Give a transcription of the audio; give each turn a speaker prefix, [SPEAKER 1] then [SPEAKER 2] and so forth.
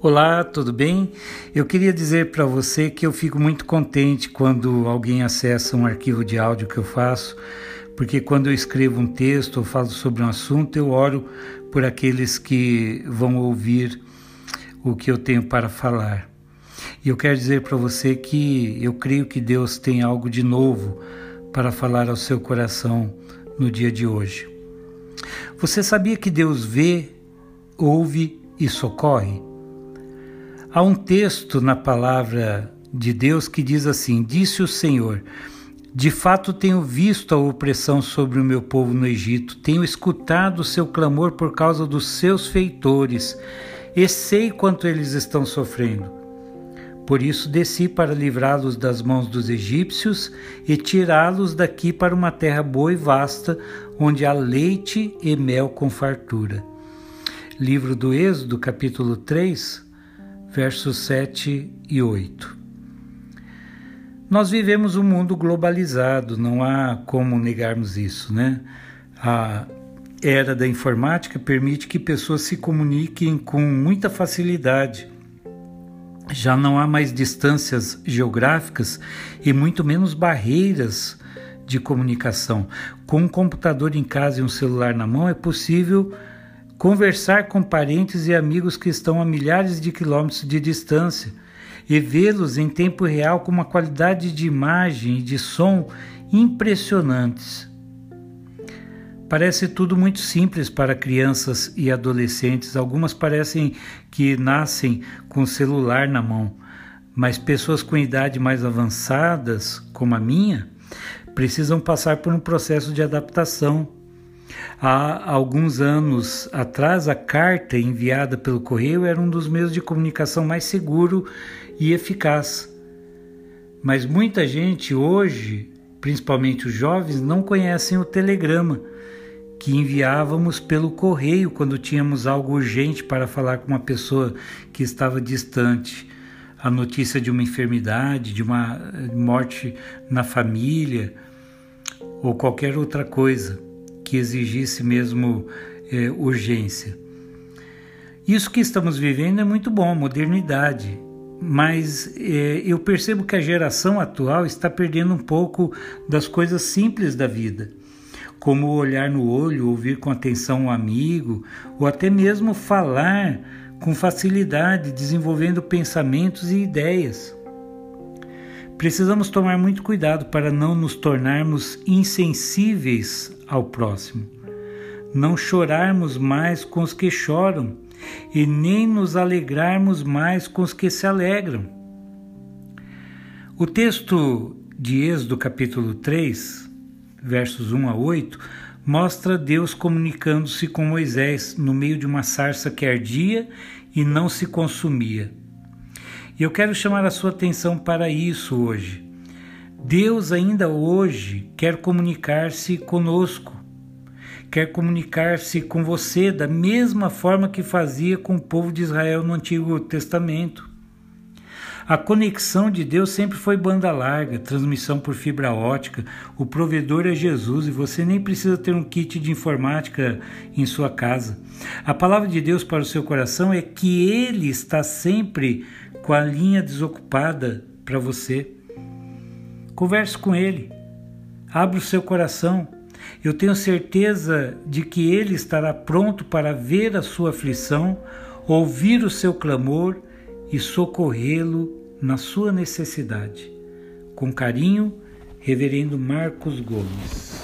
[SPEAKER 1] Olá, tudo bem? Eu queria dizer para você que eu fico muito contente quando alguém acessa um arquivo de áudio que eu faço, porque quando eu escrevo um texto ou falo sobre um assunto, eu oro por aqueles que vão ouvir o que eu tenho para falar. E eu quero dizer para você que eu creio que Deus tem algo de novo para falar ao seu coração no dia de hoje. Você sabia que Deus vê, ouve e socorre? Há um texto na palavra de Deus que diz assim: Disse o Senhor: De fato tenho visto a opressão sobre o meu povo no Egito, tenho escutado o seu clamor por causa dos seus feitores, e sei quanto eles estão sofrendo. Por isso desci para livrá-los das mãos dos egípcios e tirá-los daqui para uma terra boa e vasta, onde há leite e mel com fartura. Livro do Êxodo, capítulo 3, versos 7 e 8. Nós vivemos um mundo globalizado, não há como negarmos isso, né? A era da informática permite que pessoas se comuniquem com muita facilidade. Já não há mais distâncias geográficas e muito menos barreiras de comunicação. Com um computador em casa e um celular na mão é possível conversar com parentes e amigos que estão a milhares de quilômetros de distância e vê-los em tempo real com uma qualidade de imagem e de som impressionantes. Parece tudo muito simples para crianças e adolescentes. Algumas parecem que nascem com o celular na mão, mas pessoas com idade mais avançadas, como a minha, precisam passar por um processo de adaptação Há alguns anos atrás, a carta enviada pelo correio era um dos meios de comunicação mais seguro e eficaz. Mas muita gente hoje, principalmente os jovens, não conhecem o telegrama que enviávamos pelo correio quando tínhamos algo urgente para falar com uma pessoa que estava distante. A notícia de uma enfermidade, de uma morte na família ou qualquer outra coisa que exigisse mesmo é, urgência. Isso que estamos vivendo é muito bom, modernidade, mas é, eu percebo que a geração atual está perdendo um pouco das coisas simples da vida, como olhar no olho, ouvir com atenção um amigo, ou até mesmo falar com facilidade, desenvolvendo pensamentos e ideias. Precisamos tomar muito cuidado para não nos tornarmos insensíveis ao próximo, não chorarmos mais com os que choram e nem nos alegrarmos mais com os que se alegram. O texto de Êxodo, capítulo 3, versos 1 a 8, mostra Deus comunicando-se com Moisés no meio de uma sarça que ardia e não se consumia. E eu quero chamar a sua atenção para isso hoje. Deus ainda hoje quer comunicar-se conosco, quer comunicar-se com você da mesma forma que fazia com o povo de Israel no Antigo Testamento. A conexão de Deus sempre foi banda larga, transmissão por fibra ótica. O provedor é Jesus e você nem precisa ter um kit de informática em sua casa. A palavra de Deus para o seu coração é que Ele está sempre com a linha desocupada para você. Converse com ele. Abra o seu coração. Eu tenho certeza de que ele estará pronto para ver a sua aflição, ouvir o seu clamor e socorrê-lo na sua necessidade. Com carinho, Reverendo Marcos Gomes.